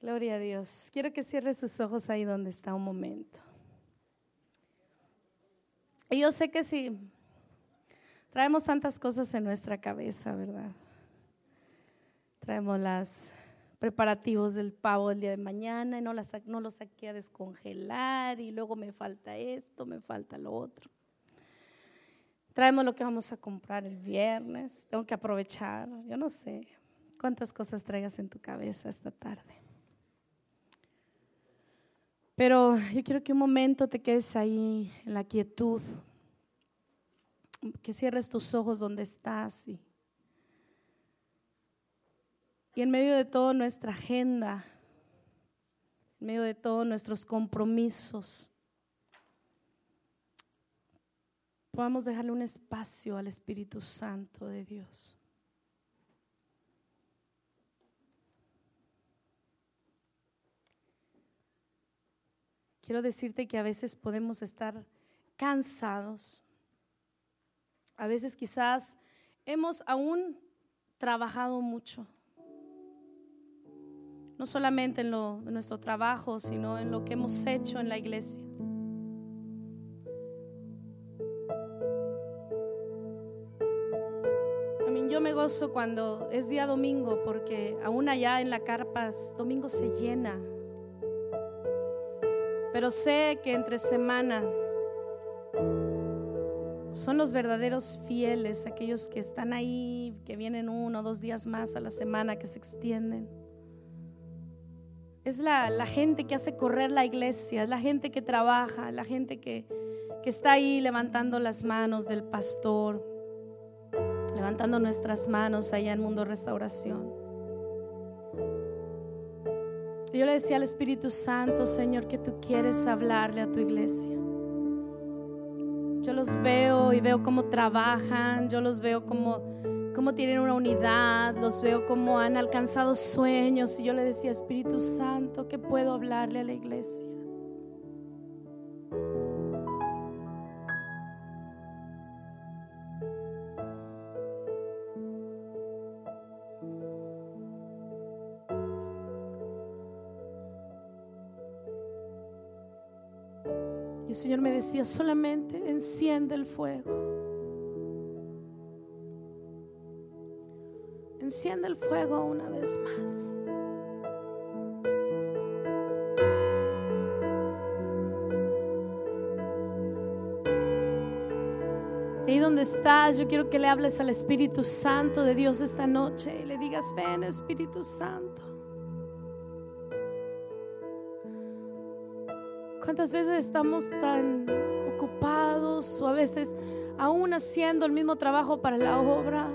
Gloria a Dios. Quiero que cierre sus ojos ahí donde está un momento. Y yo sé que si traemos tantas cosas en nuestra cabeza, ¿verdad? Traemos los preparativos del pavo el día de mañana y no, las, no lo saqué a descongelar y luego me falta esto, me falta lo otro. Traemos lo que vamos a comprar el viernes, tengo que aprovechar, yo no sé cuántas cosas traigas en tu cabeza esta tarde. Pero yo quiero que un momento te quedes ahí en la quietud, que cierres tus ojos donde estás y, y en medio de toda nuestra agenda, en medio de todos nuestros compromisos, podamos dejarle un espacio al Espíritu Santo de Dios. Quiero decirte que a veces podemos estar cansados. A veces quizás hemos aún trabajado mucho. No solamente en, lo, nuestro trabajo, sino en lo que hemos hecho en la iglesia. Yo me gozo cuando es día domingo porque aún allá en la carpa domingo se llena pero sé que entre semana son los verdaderos fieles, aquellos que están ahí, que vienen uno o dos días más a la semana, que se extienden. Es la, gente que hace correr la iglesia, es la gente que trabaja, la gente que, que está ahí levantando las manos del pastor, levantando nuestras manos allá en Mundo Restauración. Yo le decía al Espíritu Santo, Señor, que tú quieres hablarle a tu iglesia. Yo los veo y veo cómo trabajan, yo los veo como, cómo tienen una unidad, los veo cómo han alcanzado sueños. Y yo le decía, Espíritu Santo, ¿qué puedo hablarle a la iglesia? Señor me decía, solamente enciende el fuego. Enciende el fuego una vez más. Ahí donde estás, yo quiero que le hables al Espíritu Santo de Dios esta noche y le digas, ven Espíritu Santo. ¿Cuántas veces estamos tan ocupados o a veces aún haciendo el mismo trabajo para la obra?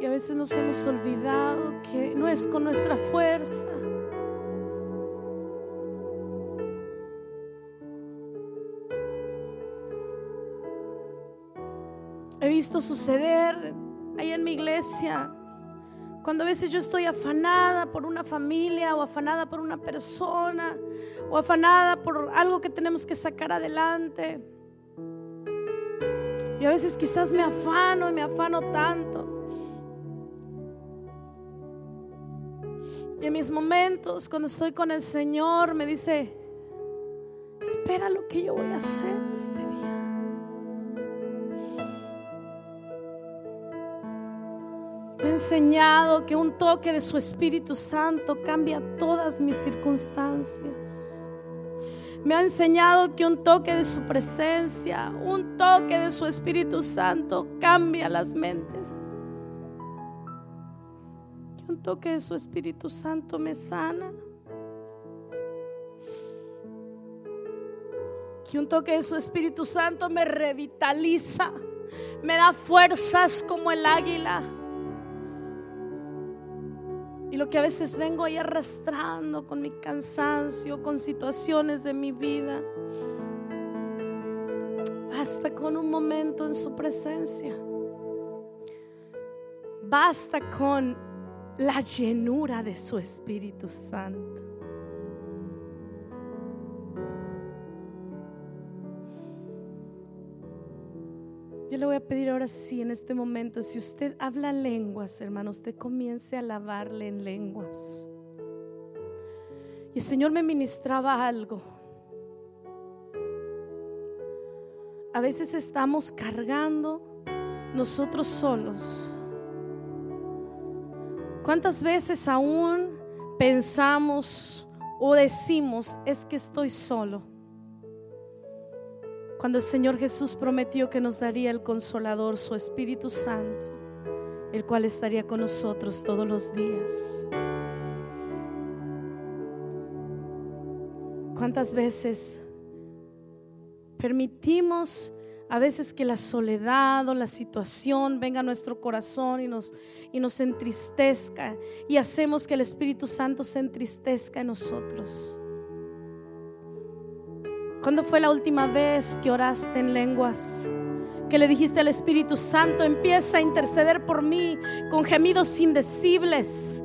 Y a veces nos hemos olvidado que no es con nuestra fuerza. He visto suceder ahí en mi iglesia. Cuando a veces yo estoy afanada por una familia o afanada por una persona o afanada por algo que tenemos que sacar adelante. Y a veces quizás me afano y me afano tanto. Y en mis momentos, cuando estoy con el Señor, me dice, espera lo que yo voy a hacer este día. Enseñado que un toque de su Espíritu Santo cambia todas mis circunstancias. Me ha enseñado que un toque de su presencia, un toque de su Espíritu Santo cambia las mentes. Que un toque de su Espíritu Santo me sana. Que un toque de su Espíritu Santo me revitaliza, me da fuerzas como el águila. Lo que a veces vengo ahí arrastrando con mi cansancio, con situaciones de mi vida, hasta con un momento en su presencia. Basta con la llenura de su Espíritu Santo. Le voy a pedir ahora sí, en este momento, si usted habla lenguas, hermano, usted comience a alabarle en lenguas. Y el Señor me ministraba algo. A veces estamos cargando nosotros solos. ¿Cuántas veces aún pensamos o decimos es que estoy solo? Cuando el Señor Jesús prometió que nos daría el consolador, su Espíritu Santo, el cual estaría con nosotros todos los días. ¿Cuántas veces permitimos a veces que la soledad o la situación venga a nuestro corazón y nos, y nos entristezca y hacemos que el Espíritu Santo se entristezca en nosotros? ¿Cuándo fue la última vez que oraste en lenguas? Que le dijiste al Espíritu Santo, empieza a interceder por mí con gemidos indecibles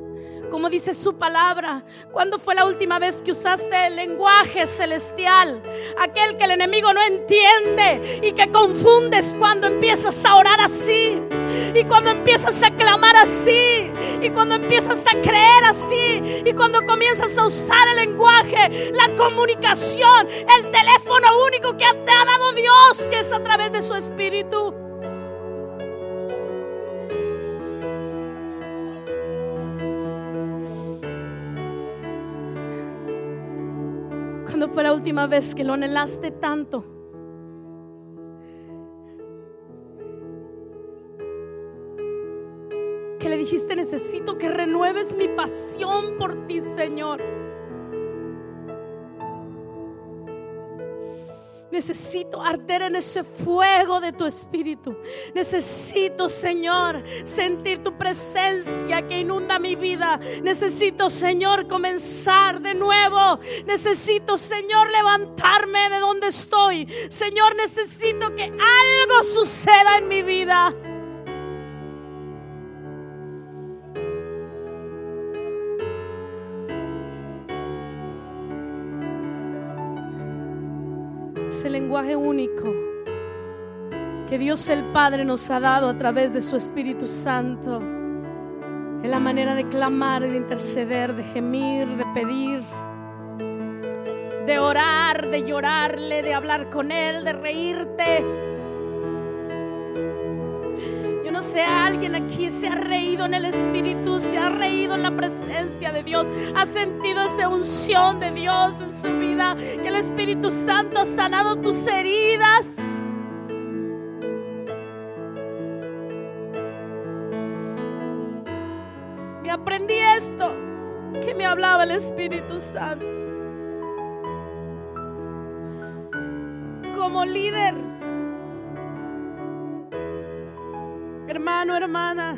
como dice su palabra. ¿Cuándo fue la última vez que usaste el lenguaje celestial? Aquel que el enemigo no entiende y que confundes cuando empiezas a orar así. Y cuando empiezas a clamar así. Y cuando empiezas a creer así. Y cuando comienzas a usar el lenguaje, la comunicación, el teléfono único que te ha dado Dios, que es a través de su espíritu. Fue la última vez que lo anhelaste tanto? Que le dijiste, necesito que renueves mi pasión por ti, Señor. Necesito arder en ese fuego de tu espíritu. Necesito, Señor, sentir tu presencia que inunda mi vida. Necesito, Señor, comenzar de nuevo. Necesito, Señor, levantarme de donde estoy. Señor, necesito que algo suceda en mi vida. Ese lenguaje único que Dios el Padre nos ha dado a través de su Espíritu Santo. En la manera de clamar, de interceder, de gemir, de pedir, de orar, de llorarle, de hablar con Él, de reírte sé, alguien aquí se ha reído en el Espíritu, se ha reído en la presencia de Dios, ha sentido esa unción de Dios en su vida, que el Espíritu Santo ha sanado tus heridas. Y aprendí esto que me hablaba el Espíritu Santo. Como líder hermana,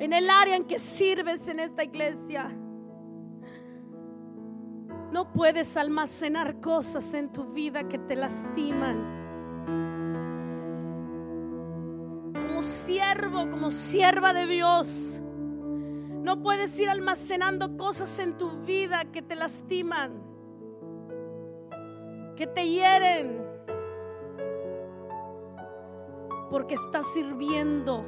en el área en que sirves en esta iglesia, no puedes almacenar cosas en tu vida que te lastiman. Como siervo, como sierva de Dios, no puedes ir almacenando cosas en tu vida que te lastiman, que te hieren porque está sirviendo.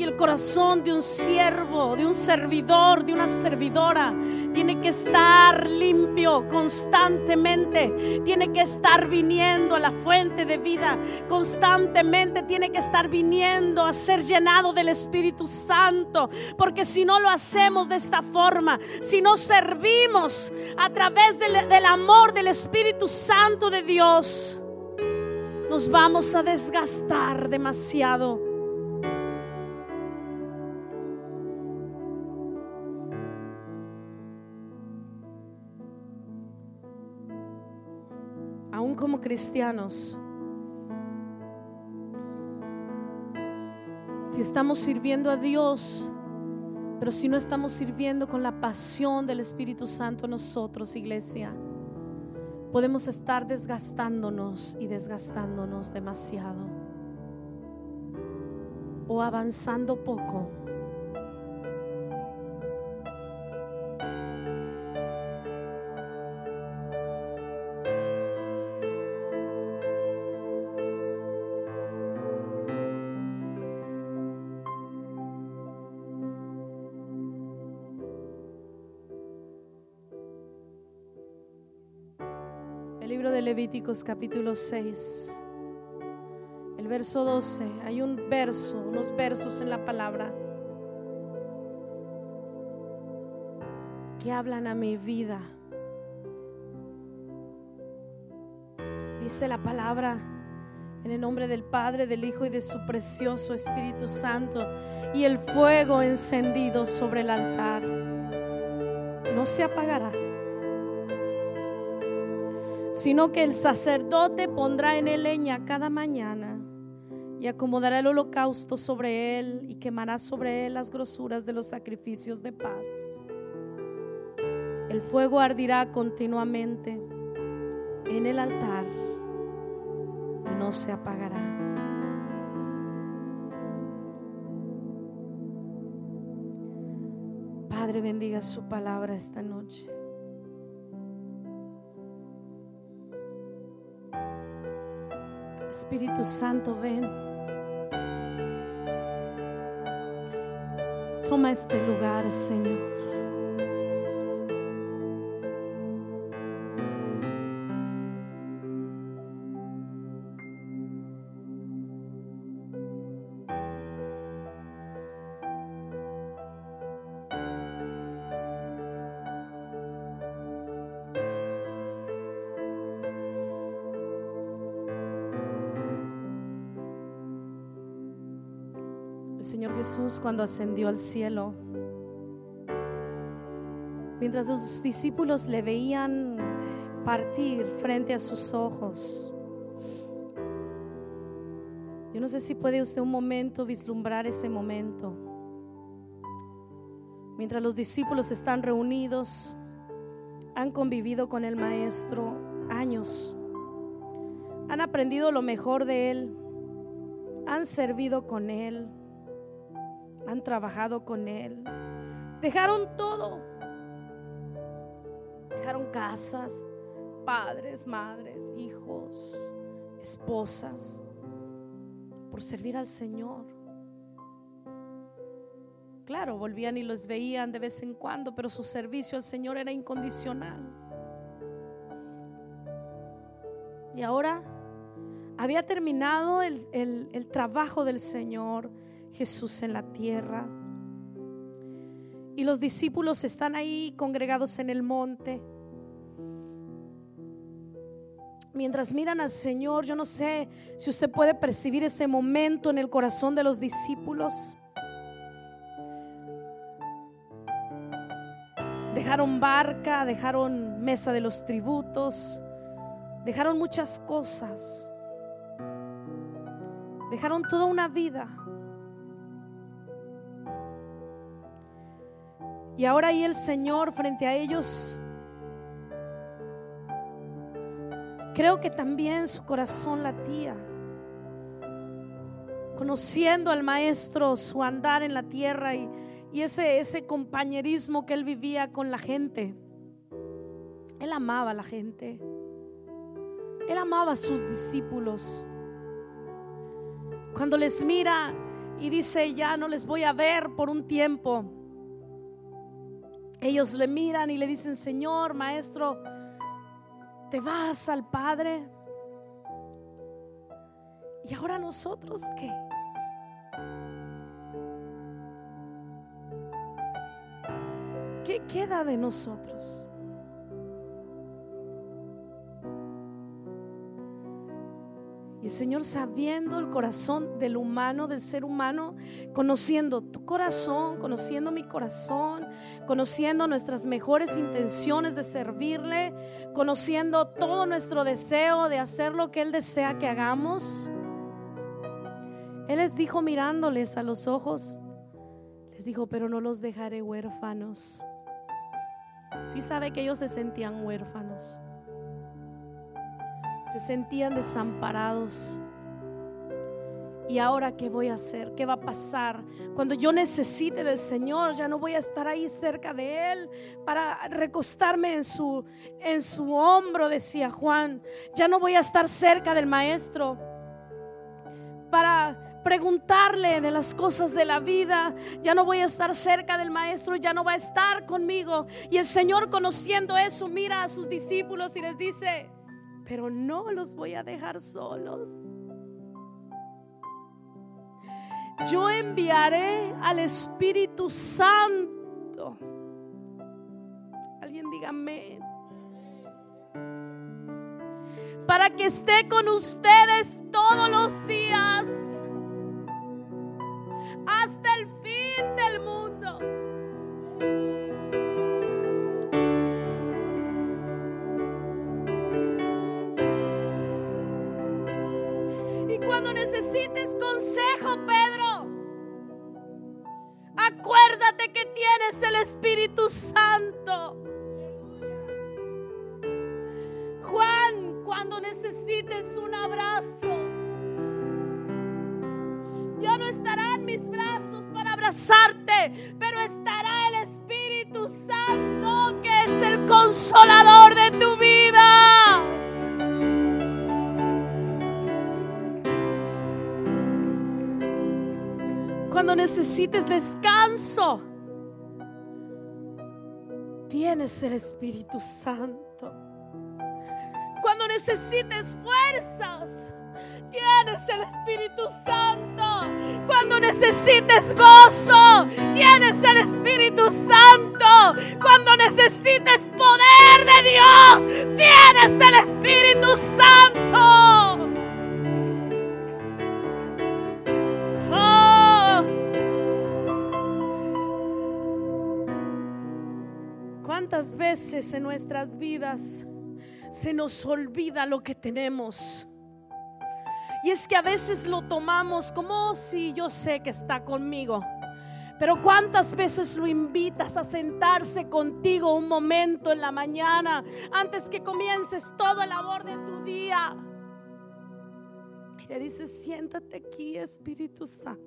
Y el corazón de un siervo, de un servidor, de una servidora, tiene que estar limpio constantemente. Tiene que estar viniendo a la fuente de vida constantemente. Tiene que estar viniendo a ser llenado del Espíritu Santo. Porque si no lo hacemos de esta forma, si no servimos a través del, amor del Espíritu Santo de Dios, nos vamos a desgastar demasiado. Aún como cristianos, si estamos sirviendo a Dios, pero si no estamos sirviendo con la pasión del Espíritu Santo en nosotros, iglesia, podemos estar desgastándonos y desgastándonos demasiado o avanzando poco. Levíticos capítulo 6, el verso 12. Hay un verso, unos versos en la palabra que hablan a mi vida. Dice la palabra en el nombre del Padre, del Hijo y de su precioso Espíritu Santo y el fuego encendido sobre el altar no se apagará, sino que el sacerdote pondrá en él leña cada mañana y acomodará el holocausto sobre él y quemará sobre él las grosuras de los sacrificios de paz. El fuego ardirá continuamente en el altar y no se apagará. Padre, bendiga su palabra esta noche. Espíritu Santo, ven. Toma este lugar, Señor. Jesús cuando ascendió al cielo, mientras los discípulos le veían partir frente a sus ojos, yo no sé si puede usted un momento vislumbrar ese momento. Mientras los discípulos están reunidos, han convivido con el Maestro años, han aprendido lo mejor de Él, han servido con Él han trabajado con Él. Dejaron todo. Dejaron casas, padres, madres, hijos, esposas, por servir al Señor. Claro, volvían y los veían de vez en cuando, pero su servicio al Señor era incondicional. Y ahora había terminado el, el trabajo del Señor Jesús en la tierra. Y los discípulos están ahí congregados en el monte. Mientras miran al Señor, yo no sé si usted puede percibir ese momento en el corazón de los discípulos. Dejaron barca, dejaron mesa de los tributos, dejaron muchas cosas. Dejaron toda una vida Y ahora ahí el Señor frente a ellos, creo que también su corazón latía, conociendo al Maestro, su andar en la tierra y, ese, ese compañerismo que él vivía con la gente. Él amaba a la gente. Él amaba a sus discípulos. Cuando les mira y dice, ya no les voy a ver por un tiempo ellos le miran y le dicen, Señor, maestro, te vas al Padre. ¿Y ahora nosotros qué? ¿Qué queda de nosotros? Señor sabiendo el corazón del humano, del ser humano, conociendo tu corazón, conociendo mi corazón, conociendo nuestras mejores intenciones de servirle, conociendo todo nuestro deseo de hacer lo que Él desea que hagamos. Él les dijo mirándoles a los ojos, les dijo, pero no los dejaré huérfanos. Sí sabe que ellos se sentían huérfanos se sentían desamparados. ¿Y ahora qué voy a hacer? ¿Qué va a pasar? Cuando yo necesite del Señor, ya no voy a estar ahí cerca de Él para recostarme en su, en su hombro, decía Juan. Ya no voy a estar cerca del Maestro para preguntarle de las cosas de la vida. Ya no voy a estar cerca del Maestro, ya no va a estar conmigo. Y el Señor conociendo eso, mira a sus discípulos y les dice, pero no los voy a dejar solos. Yo enviaré al Espíritu Santo. Alguien diga amén. Para que esté con ustedes todos los días tienes el Espíritu Santo. Juan, cuando necesites un abrazo, ya no estarán mis brazos para abrazarte, pero estará el Espíritu Santo que es el consolador de tu vida. Cuando necesites descanso, tienes el Espíritu Santo. Cuando necesites fuerzas, tienes el Espíritu Santo. Cuando necesites gozo, tienes el Espíritu Santo. Cuando necesites poder de Dios, tienes el Espíritu Santo. ¿Cuántas veces en nuestras vidas se nos olvida lo que tenemos? Y es que a veces lo tomamos como si yo sé que está conmigo. Pero cuántas veces lo invitas a sentarse contigo un momento en la mañana antes que comiences todo el labor de tu día. Y le dices, siéntate aquí, Espíritu Santo.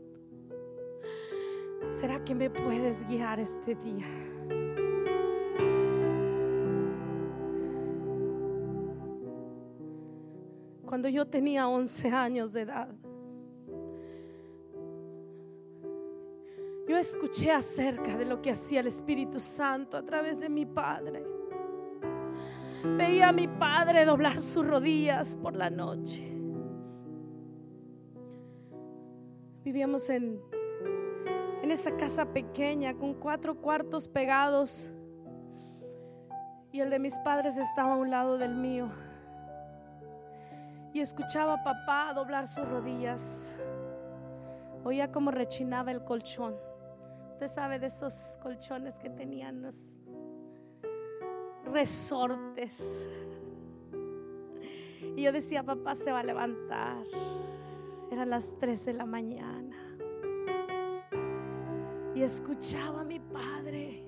¿Será que me puedes guiar este día? Cuando yo tenía 11 años de edad, yo escuché acerca de lo que hacía el Espíritu Santo a través de mi padre. Veía a mi padre doblar sus rodillas por la noche. Vivíamos en, en esa casa pequeña con cuatro cuartos pegados y el de mis padres estaba a un lado del mío. Y escuchaba a papá doblar sus rodillas. Oía cómo rechinaba el colchón. Usted sabe de esos colchones que tenían los resortes. Y yo decía, papá se va a levantar. Eran las 3 de la mañana. Y escuchaba a mi padre.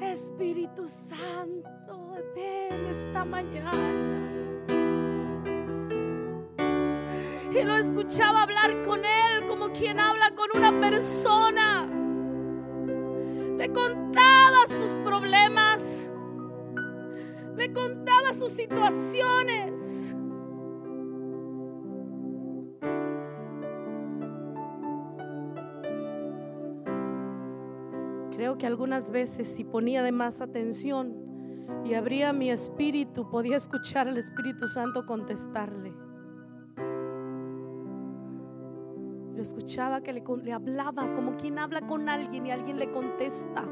Espíritu Santo, ven esta mañana. Y lo escuchaba hablar con él como quien habla con una persona. Le contaba sus problemas. Le contaba sus situaciones. Creo que algunas veces si ponía de más atención y abría mi espíritu, podía escuchar al Espíritu Santo contestarle. Lo escuchaba que le, le hablaba como quien habla con alguien y alguien le contesta.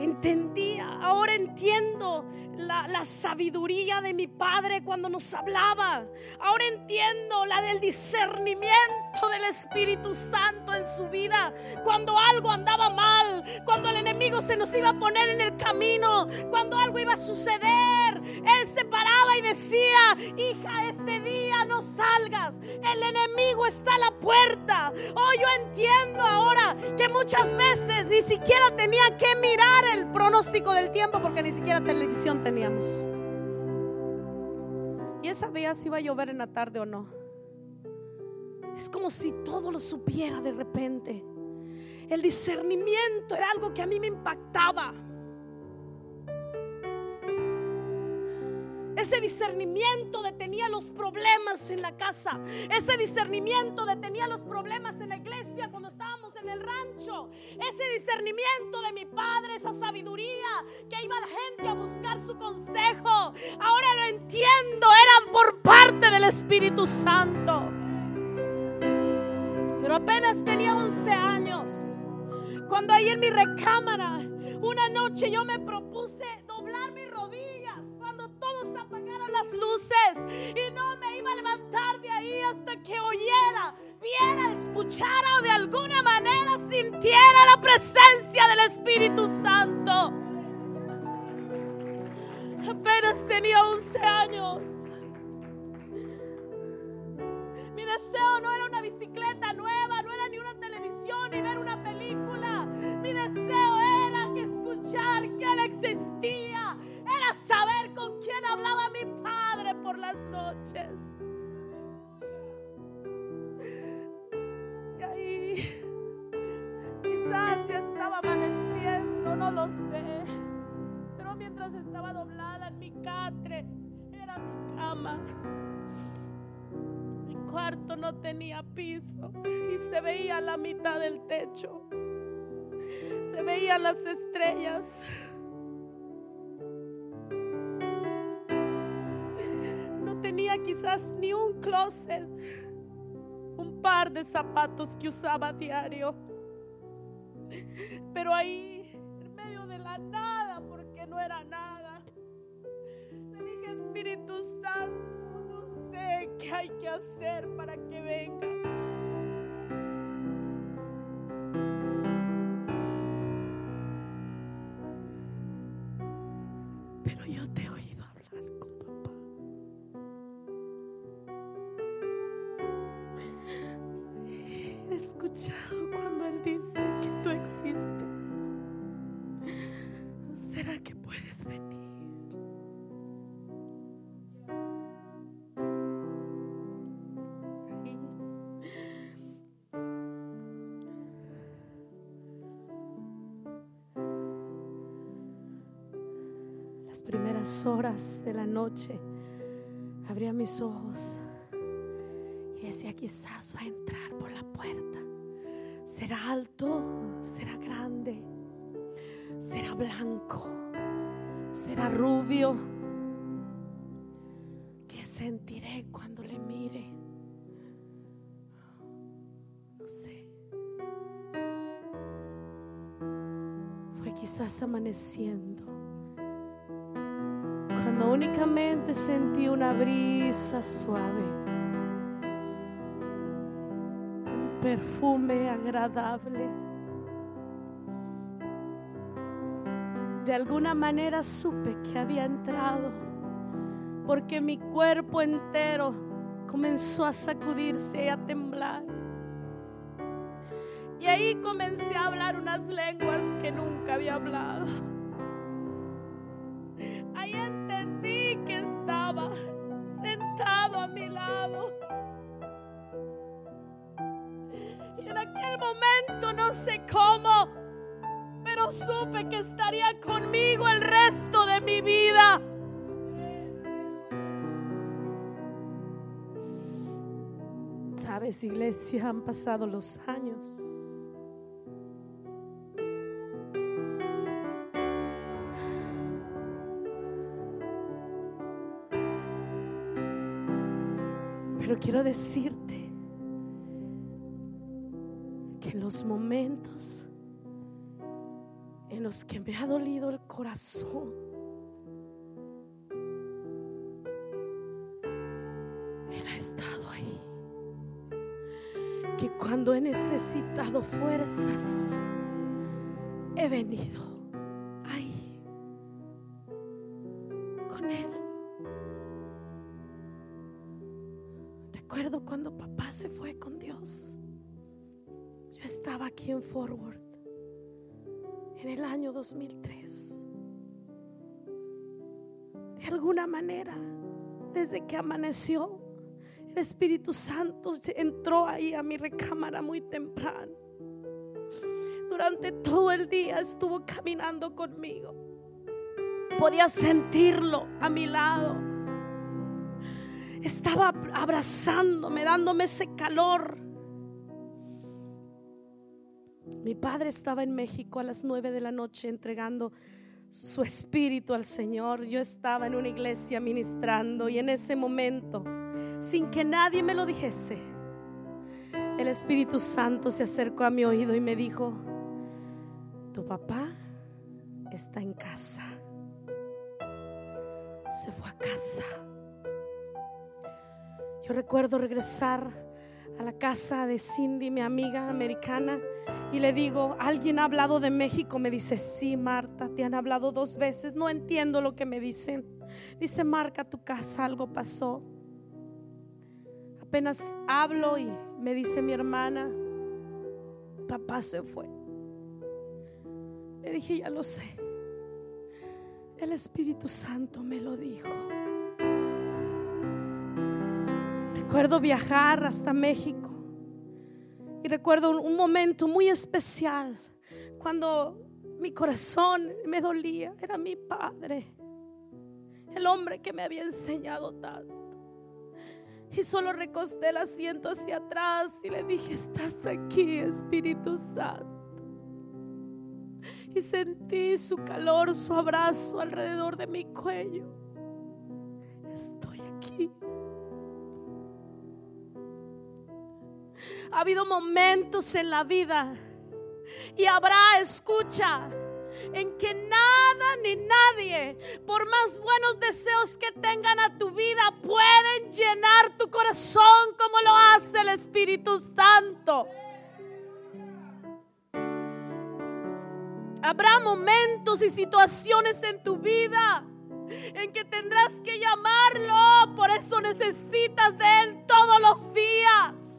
entendía, ahora entiendo la, la, sabiduría de mi padre cuando nos hablaba. Ahora entiendo la del discernimiento del Espíritu Santo en su vida. Cuando algo andaba mal, cuando el enemigo se nos iba a poner en el camino, cuando algo iba a suceder, él se paraba y decía, hija, este día no salgas. El enemigo está a la puerta. Oh, yo entiendo ahora que muchas veces ni siquiera tenía que mirar el pronóstico del tiempo porque ni siquiera televisión teníamos. Y él sabía si iba a llover en la tarde o no. Es como si todo lo supiera de repente. El discernimiento era algo que a mí me impactaba. Ese discernimiento detenía los problemas en la casa. Ese discernimiento detenía los problemas en la iglesia cuando estábamos en el rancho. Ese discernimiento de mi padre, esa sabiduría que iba la gente a buscar su consejo. Ahora lo entiendo, eran por parte del Espíritu Santo. Pero apenas tenía 11 años. Cuando ahí en mi recámara, una noche yo me propuse doblar mis rodillas cuando todos apagaran las luces y no me iba a levantar de ahí hasta que oyera, viera, escuchara o de alguna manera sintiera la presencia del Espíritu Santo. Apenas tenía 11 años. Mi deseo no era una bicicleta nueva, no era ni una televisión, ni ver una película. Mi deseo era que escuchar que Él existía. Era saber con quién hablaba mi padre por las noches. Y ahí quizás ya estaba amaneciendo, no lo sé. Pero mientras estaba doblada en mi catre, era mi cama no tenía piso y se veía la mitad del techo. Se veían las estrellas. No tenía quizás ni un closet, un par de zapatos que usaba diario. Pero ahí, en medio de la nada, porque no era nada, hay que hacer para que vengas. Primeras horas de la noche, abría mis ojos y decía, quizás va a entrar por la puerta. Será alto, será grande, será blanco, será rubio. ¿Qué sentiré cuando le mire? No sé. Fue quizás amaneciendo únicamente sentí una brisa suave, un perfume agradable. De alguna manera supe que había entrado, porque mi cuerpo entero comenzó a sacudirse y a temblar. Y ahí comencé a hablar unas lenguas que nunca había hablado. Cómo, pero supe que estaría conmigo el resto de mi vida. Sabes, iglesia, han pasado los años. Pero quiero decirte los momentos en los que me ha dolido el corazón, Él ha estado ahí. Que cuando he necesitado fuerzas, he venido ahí con Él. Recuerdo cuando papá se fue con Dios estaba aquí en Forward en el año 2003. De alguna manera, desde que amaneció, el Espíritu Santo entró ahí a mi recámara muy temprano. Durante todo el día estuvo caminando conmigo. Podía sentirlo a mi lado. estaba abrazándome, dándome ese calor. Mi padre estaba en México a las nueve de la noche entregando su espíritu al Señor. Yo estaba en una iglesia ministrando y en ese momento, sin que nadie me lo dijese, el Espíritu Santo se acercó a mi oído y me dijo, tu papá está en casa. Se fue a casa. Yo recuerdo regresar a la casa de Cindy, mi amiga americana, y le digo, ¿alguien ha hablado de México? Me dice, sí, Marta, te han hablado dos veces, no entiendo lo que me dicen. Dice, marca tu casa, algo pasó. Apenas hablo y me dice mi hermana, papá se fue. Le dije, ya lo sé. El Espíritu Santo me lo dijo. Recuerdo viajar hasta México y recuerdo un momento muy especial cuando mi corazón me dolía. Era mi padre, el hombre que me había enseñado tanto. Y solo recosté el asiento hacia atrás y le dije, estás aquí, Espíritu Santo. Y sentí su calor, su abrazo alrededor de mi cuello. Estoy aquí. Ha habido momentos en la vida y habrá, escucha, en que nada ni nadie, por más buenos deseos que tengan a tu vida, pueden llenar tu corazón como lo hace el Espíritu Santo. Habrá momentos y situaciones en tu vida en que tendrás que llamarlo, por eso necesitas de Él todos los días.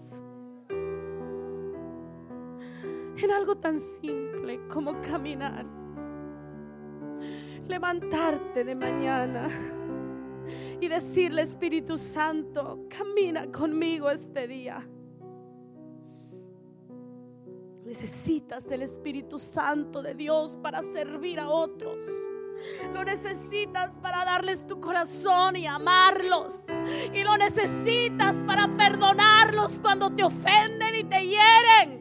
En algo tan simple como caminar. Levantarte de mañana y decirle, Espíritu Santo, camina conmigo este día. Necesitas del Espíritu Santo de Dios para servir a otros. Lo necesitas para darles tu corazón y amarlos. Y lo necesitas para perdonarlos cuando te ofenden y te hieren.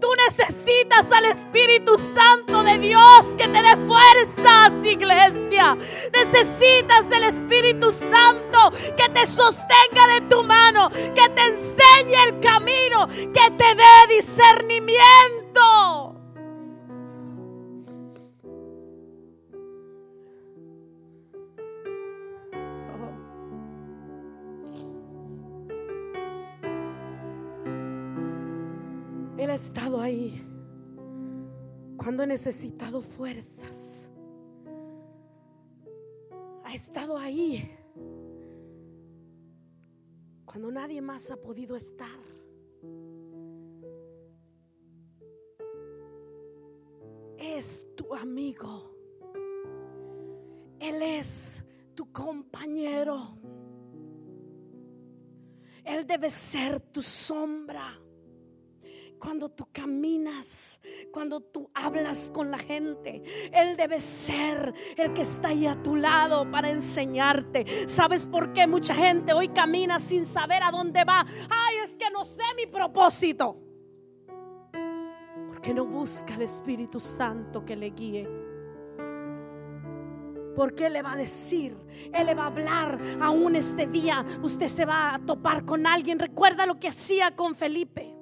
Tú necesitas al Espíritu Santo de Dios que te dé fuerzas, iglesia. Necesitas del Espíritu Santo que te sostenga de tu mano, que te enseñe el camino, que te dé discernimiento. Ha estado ahí cuando he necesitado fuerzas. Ha estado ahí cuando nadie más ha podido estar. Es tu amigo. Él es tu compañero. Él debe ser tu sombra cuando tú caminas, cuando tú hablas con la gente. Él debe ser el que está ahí a tu lado para enseñarte. ¿Sabes por qué mucha gente hoy camina sin saber a dónde va? Ay, es que no sé mi propósito. Porque no busca el Espíritu Santo que le guíe. Porque Él le va a decir, Él le va a hablar aún este día. Usted se va a topar con alguien. Recuerda lo que hacía con Felipe.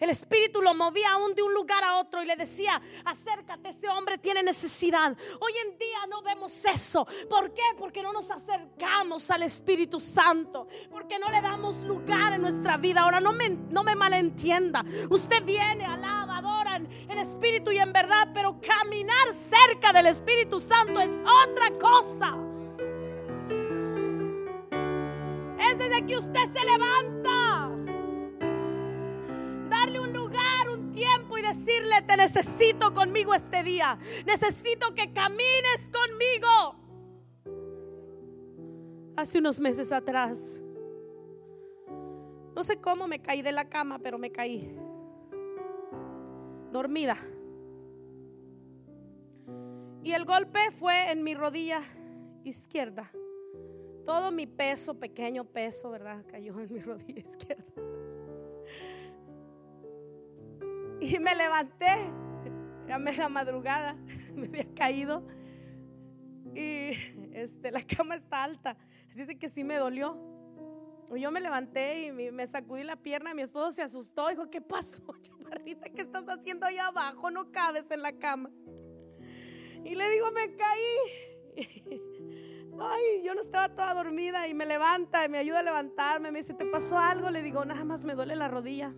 El Espíritu lo movía aún de un lugar a otro y le decía, acércate, ese hombre tiene necesidad. Hoy en día no vemos eso. ¿Por qué? Porque no nos acercamos al Espíritu Santo. Porque no le damos lugar en nuestra vida. Ahora no me, no me malentienda. Usted viene, alaba, adora en, en espíritu y en verdad. Pero caminar cerca del Espíritu Santo es otra cosa. Es desde que usted se levanta te necesito conmigo este día. Necesito que camines conmigo. Hace unos meses atrás, no sé cómo me caí de la cama, pero me caí. Dormida. Y el golpe fue en mi rodilla izquierda. todo mi peso, pequeño peso, ¿verdad? Cayó en mi rodilla izquierda. Y me levanté, me la madrugada, me había caído. Y este, la cama está alta, así que sí me dolió. Yo me levanté y me sacudí la pierna. Mi esposo se asustó. Dijo: ¿Qué pasó, chaparrita? ¿Qué estás haciendo ahí abajo? No cabes en la cama. Y le digo: Me caí. Ay, yo no estaba toda dormida y me levanta, y me ayuda a levantarme. Me dice: ¿Te pasó algo? Le digo: Nada más me duele la rodilla.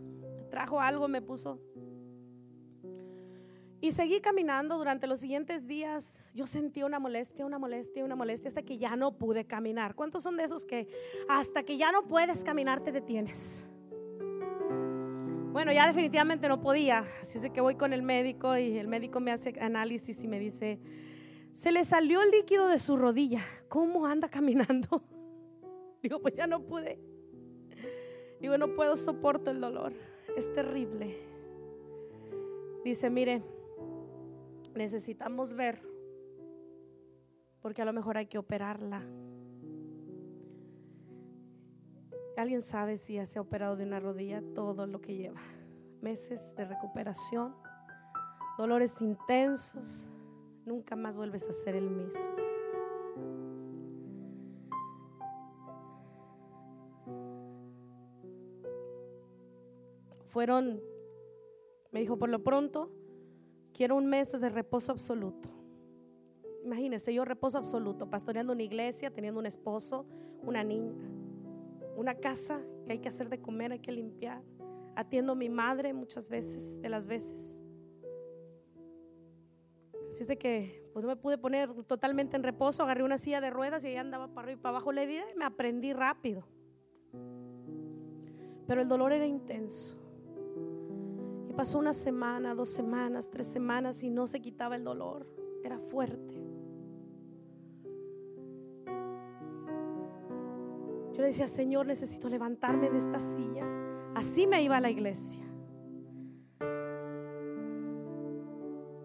trajo algo, me puso. Y seguí caminando durante los siguientes días. Yo sentí una molestia, una molestia, una molestia hasta que ya no pude caminar. ¿Cuántos son de esos que hasta que ya no puedes caminar te detienes? Bueno, ya definitivamente no podía. Así es que voy con el médico y el médico me hace análisis y me dice, se le salió el líquido de su rodilla. ¿Cómo anda caminando? Digo, pues ya no pude. Digo, no puedo, soporto el dolor. Es terrible. Dice, mire, necesitamos ver, porque a lo mejor hay que operarla. ¿Alguien sabe si ya se ha operado de una rodilla todo lo que lleva? Meses de recuperación, dolores intensos, nunca más vuelves a ser el mismo. Fueron, me dijo, por lo pronto, Quiero un mes de reposo absoluto. Imagínense, yo reposo absoluto, pastoreando una iglesia, teniendo un esposo, una niña, una casa que hay que hacer de comer, hay que limpiar. Atiendo a mi madre muchas veces, de las veces. Así es que pues no me pude poner totalmente en reposo, agarré una silla de ruedas y ahí andaba para arriba y para abajo. Le di y me aprendí rápido. Pero el dolor era intenso pasó una semana, dos semanas, tres semanas y no se quitaba el dolor. Era fuerte. Yo le decía, Señor, necesito levantarme de esta silla. Así me iba a la iglesia.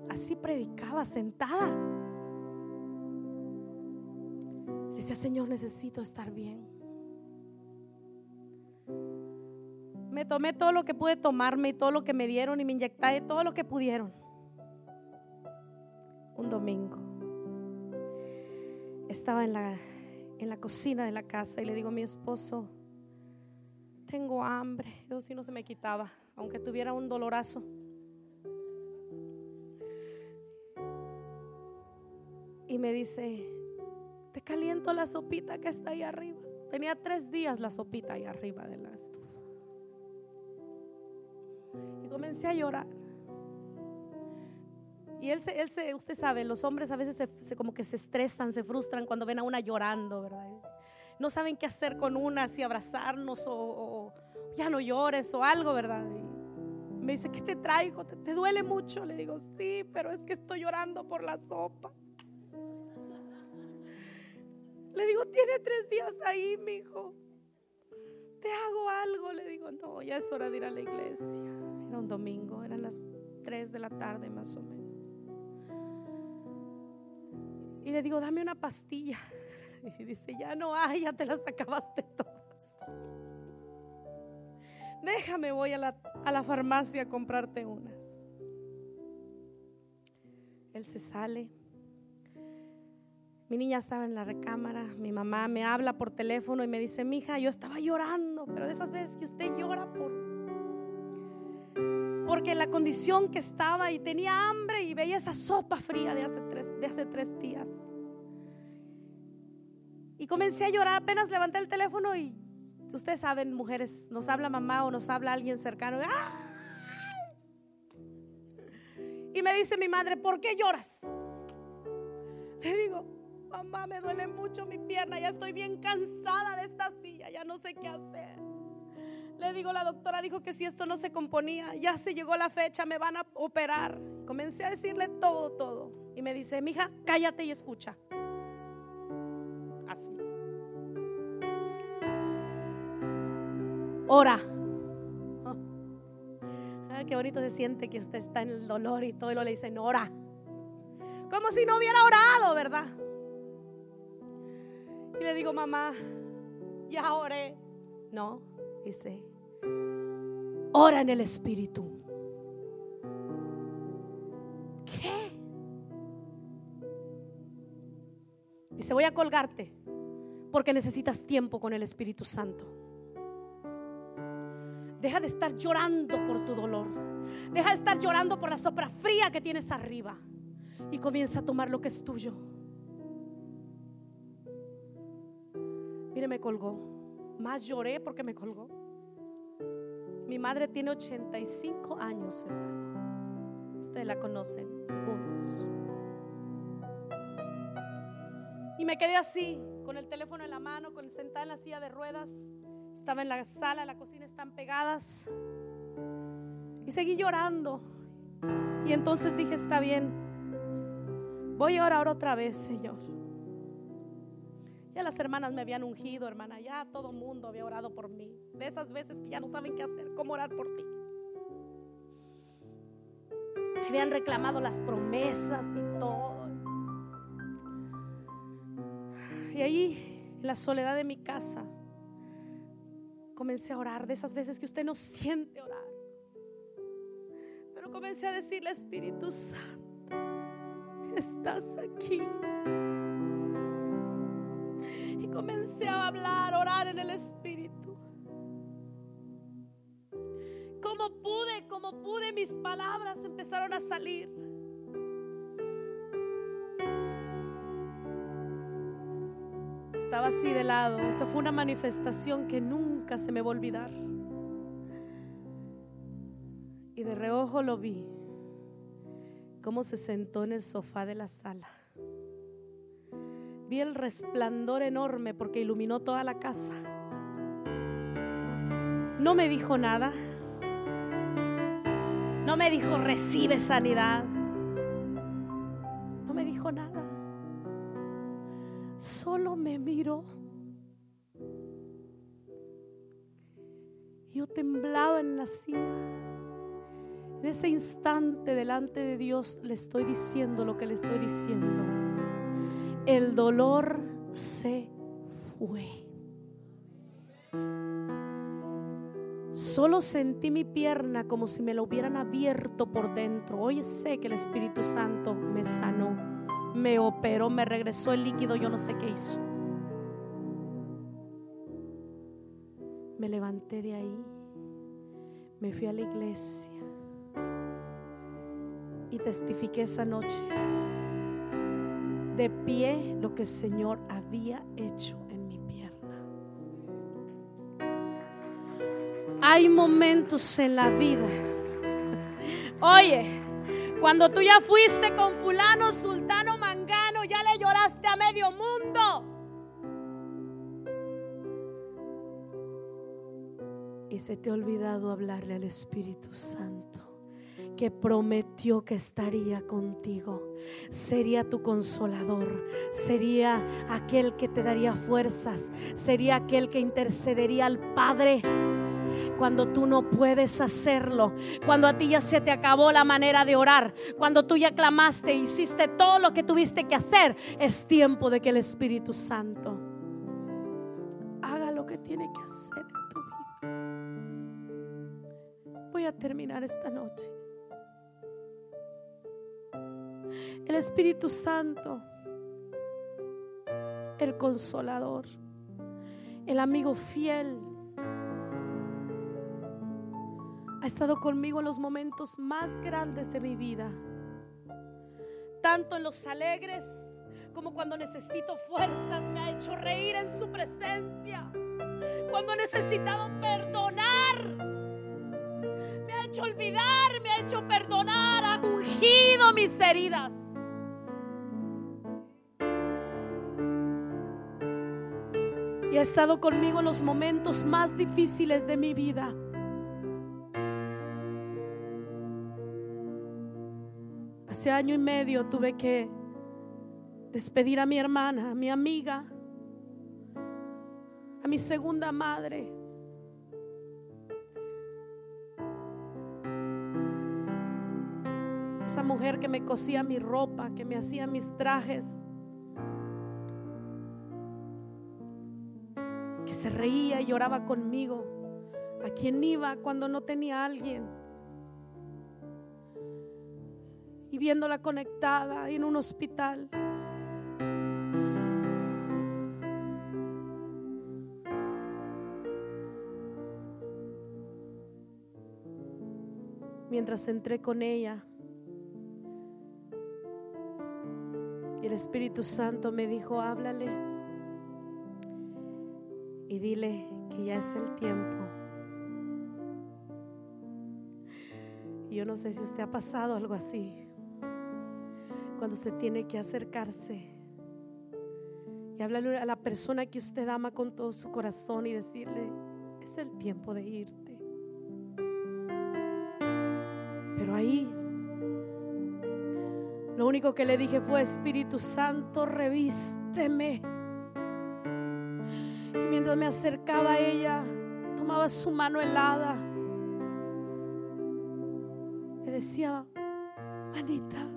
Así predicaba sentada. Le decía, Señor, necesito estar bien. Me tomé todo lo que pude tomarme y todo lo que me dieron y me inyecté todo lo que pudieron. Un domingo. Estaba en la, en la cocina de la casa y le digo a mi esposo, tengo hambre. Yo si no se me quitaba, aunque tuviera un dolorazo. Y me dice, te caliento la sopita que está ahí arriba. Tenía tres días la sopita ahí arriba de la estufa comencé a llorar. Y él se, él se, usted sabe, los hombres a veces se, como que se estresan, se frustran cuando ven a una llorando, ¿verdad? No saben qué hacer con una, si abrazarnos o, ya no llores o algo, ¿verdad? me dice, ¿qué te traigo? ¿Te, ¿Te, duele mucho? Le digo, sí, pero es que estoy llorando por la sopa. Le digo, tiene tres días ahí, mi hijo. ¿Te hago algo? Le digo, no, ya es hora de ir a la iglesia. Era un domingo, eran las 3 de la tarde más o menos. Y le digo, dame una pastilla. Y dice, ya no hay, ya te las acabaste todas. Déjame, voy a la, a la farmacia a comprarte unas. Él se sale. Mi niña estaba en la recámara, mi mamá me habla por teléfono y me dice, mija, yo estaba llorando, pero de esas veces que usted llora por porque la condición que estaba y tenía hambre y veía esa sopa fría de hace tres, días. Y comencé a llorar, apenas levanté el teléfono y ustedes saben, mujeres, nos habla mamá o nos habla alguien cercano. Y me dice mi madre, ¿por qué lloras? Le digo, mamá, me duele mucho mi pierna, ya estoy bien cansada de esta silla, ya no sé qué hacer. Le digo, la doctora dijo que si esto no se componía, ya se llegó la fecha, me van a operar. Comencé a decirle todo, todo. Y me dice, mija, cállate y escucha. Así. Ora. Ah, qué bonito se siente que usted está en el dolor y todo y lo le dicen, ora. Como si no hubiera orado, ¿verdad? Y le digo, mamá, ya oré. No, dice, ora en el Espíritu. ¿Qué? Dice, voy a colgarte porque necesitas tiempo con el Espíritu Santo. Deja de estar llorando por tu dolor. Deja de estar llorando por la sopra fría que tienes arriba. Y comienza a tomar lo que es tuyo. Mire, me colgó. Más lloré porque me colgó. Mi madre tiene 85 años, hermano. Ustedes la conocen, Y me quedé así, con el teléfono en la mano, con sentada en la silla de ruedas. Estaba en la sala, la cocina están pegadas. Y seguí llorando. Y entonces dije, está bien. Voy a orar otra vez, Señor. Ya las hermanas me habían ungido, hermana. Ya todo el mundo había orado por mí. De esas veces que ya no saben qué hacer, cómo orar por ti. habían reclamado las promesas y todo. Y ahí, en la soledad de mi casa, comencé a orar de esas veces que usted no siente orar. Pero comencé a decirle, Espíritu Santo, estás aquí. A hablar, orar en el Espíritu. Como pude, como pude, mis palabras empezaron a salir. Estaba así de lado. Eso fue una manifestación que nunca se me va a olvidar. Y de reojo lo vi. Cómo se sentó en el sofá de la sala. Vi el resplandor enorme porque iluminó toda la casa. No me dijo nada. No me dijo recibe sanidad. No me dijo nada solo me miró. Yo temblaba en la silla. En ese instante delante de Dios le estoy diciendo lo que le estoy diciendo. El dolor se fue. Solo sentí mi pierna como si me lo hubieran abierto por dentro. Hoy sé que el Espíritu Santo me sanó me operó, me regresó el líquido, yo no sé qué hizo. Me levanté de ahí, me fui a la iglesia y testifiqué esa noche de pie lo que el Señor había hecho en mi pierna. Hay momentos en la vida. Oye, cuando tú ya fuiste con fulano, sultano, mangano, ya le lloraste a medio mundo. Y se te ha olvidado hablarle al Espíritu Santo que prometió que estaría contigo. Sería tu consolador, sería aquel que te daría fuerzas, sería aquel que intercedería al Padre cuando tú no puedes hacerlo, cuando a ti ya se te acabó la manera de orar, cuando tú ya clamaste, hiciste todo lo que tuviste que hacer, es tiempo de que el Espíritu Santo haga lo que tiene que hacer en tu vida. Voy a terminar esta noche. El Espíritu Santo, el consolador, el amigo fiel ha estado conmigo en los momentos más grandes de mi vida. Tanto en los alegres como cuando necesito fuerzas, me ha hecho reír en su presencia. Cuando he necesitado perdonar, me ha hecho olvidar, me ha hecho perdonar, ha ungido mis heridas. Ha estado conmigo en los momentos más difíciles de mi vida. Hace año y medio tuve que despedir a mi hermana, a mi amiga, a mi segunda madre. Esa mujer que me cosía mi ropa, que me hacía mis trajes. Se reía y lloraba conmigo, a quien iba cuando no tenía a alguien. Y viéndola conectada en un hospital. Mientras entré con ella, el Espíritu Santo me dijo, háblale y dile que ya es el tiempo. Yo no sé si usted ha pasado algo así, cuando usted tiene que acercarse y hablarle a la persona que usted ama con todo su corazón y decirle, es el tiempo de irte. Pero ahí, lo único que le dije fue, Espíritu Santo, revísteme me acercaba a ella, tomaba su mano helada. Me decía, Anita,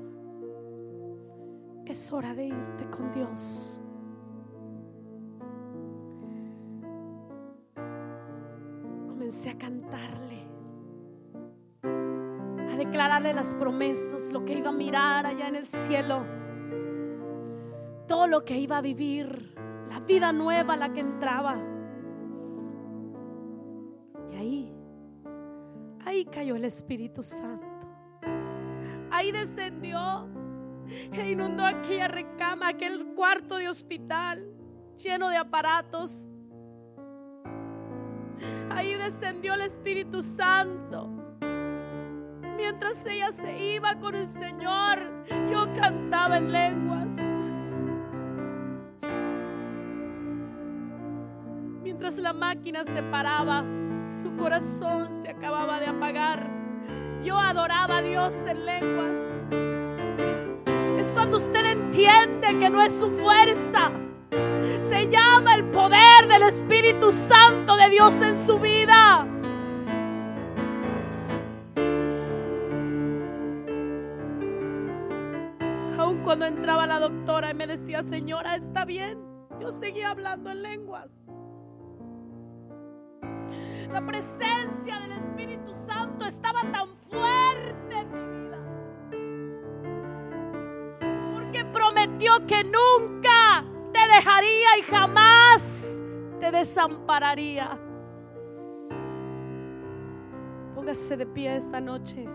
es hora de irte con Dios. Comencé a cantarle, a declararle las promesas, lo que iba a mirar allá en el cielo, todo lo que iba a vivir vida nueva la que entraba. Y ahí, ahí cayó el Espíritu Santo. Ahí descendió e inundó aquella recama, aquel cuarto de hospital lleno de aparatos. Ahí descendió el Espíritu Santo. Mientras ella se iba con el Señor, yo cantaba en lenguas. La máquina se paraba, su corazón se acababa de apagar. Yo adoraba a Dios en lenguas. Es cuando usted entiende que no es su fuerza. Se llama el poder del Espíritu Santo de Dios en su vida. Aun cuando entraba la doctora y me decía, señora, está bien, yo seguía hablando en lenguas. La presencia del Espíritu Santo estaba tan fuerte en mi vida. Porque prometió que nunca te dejaría y jamás te desampararía. Póngase de pie esta noche.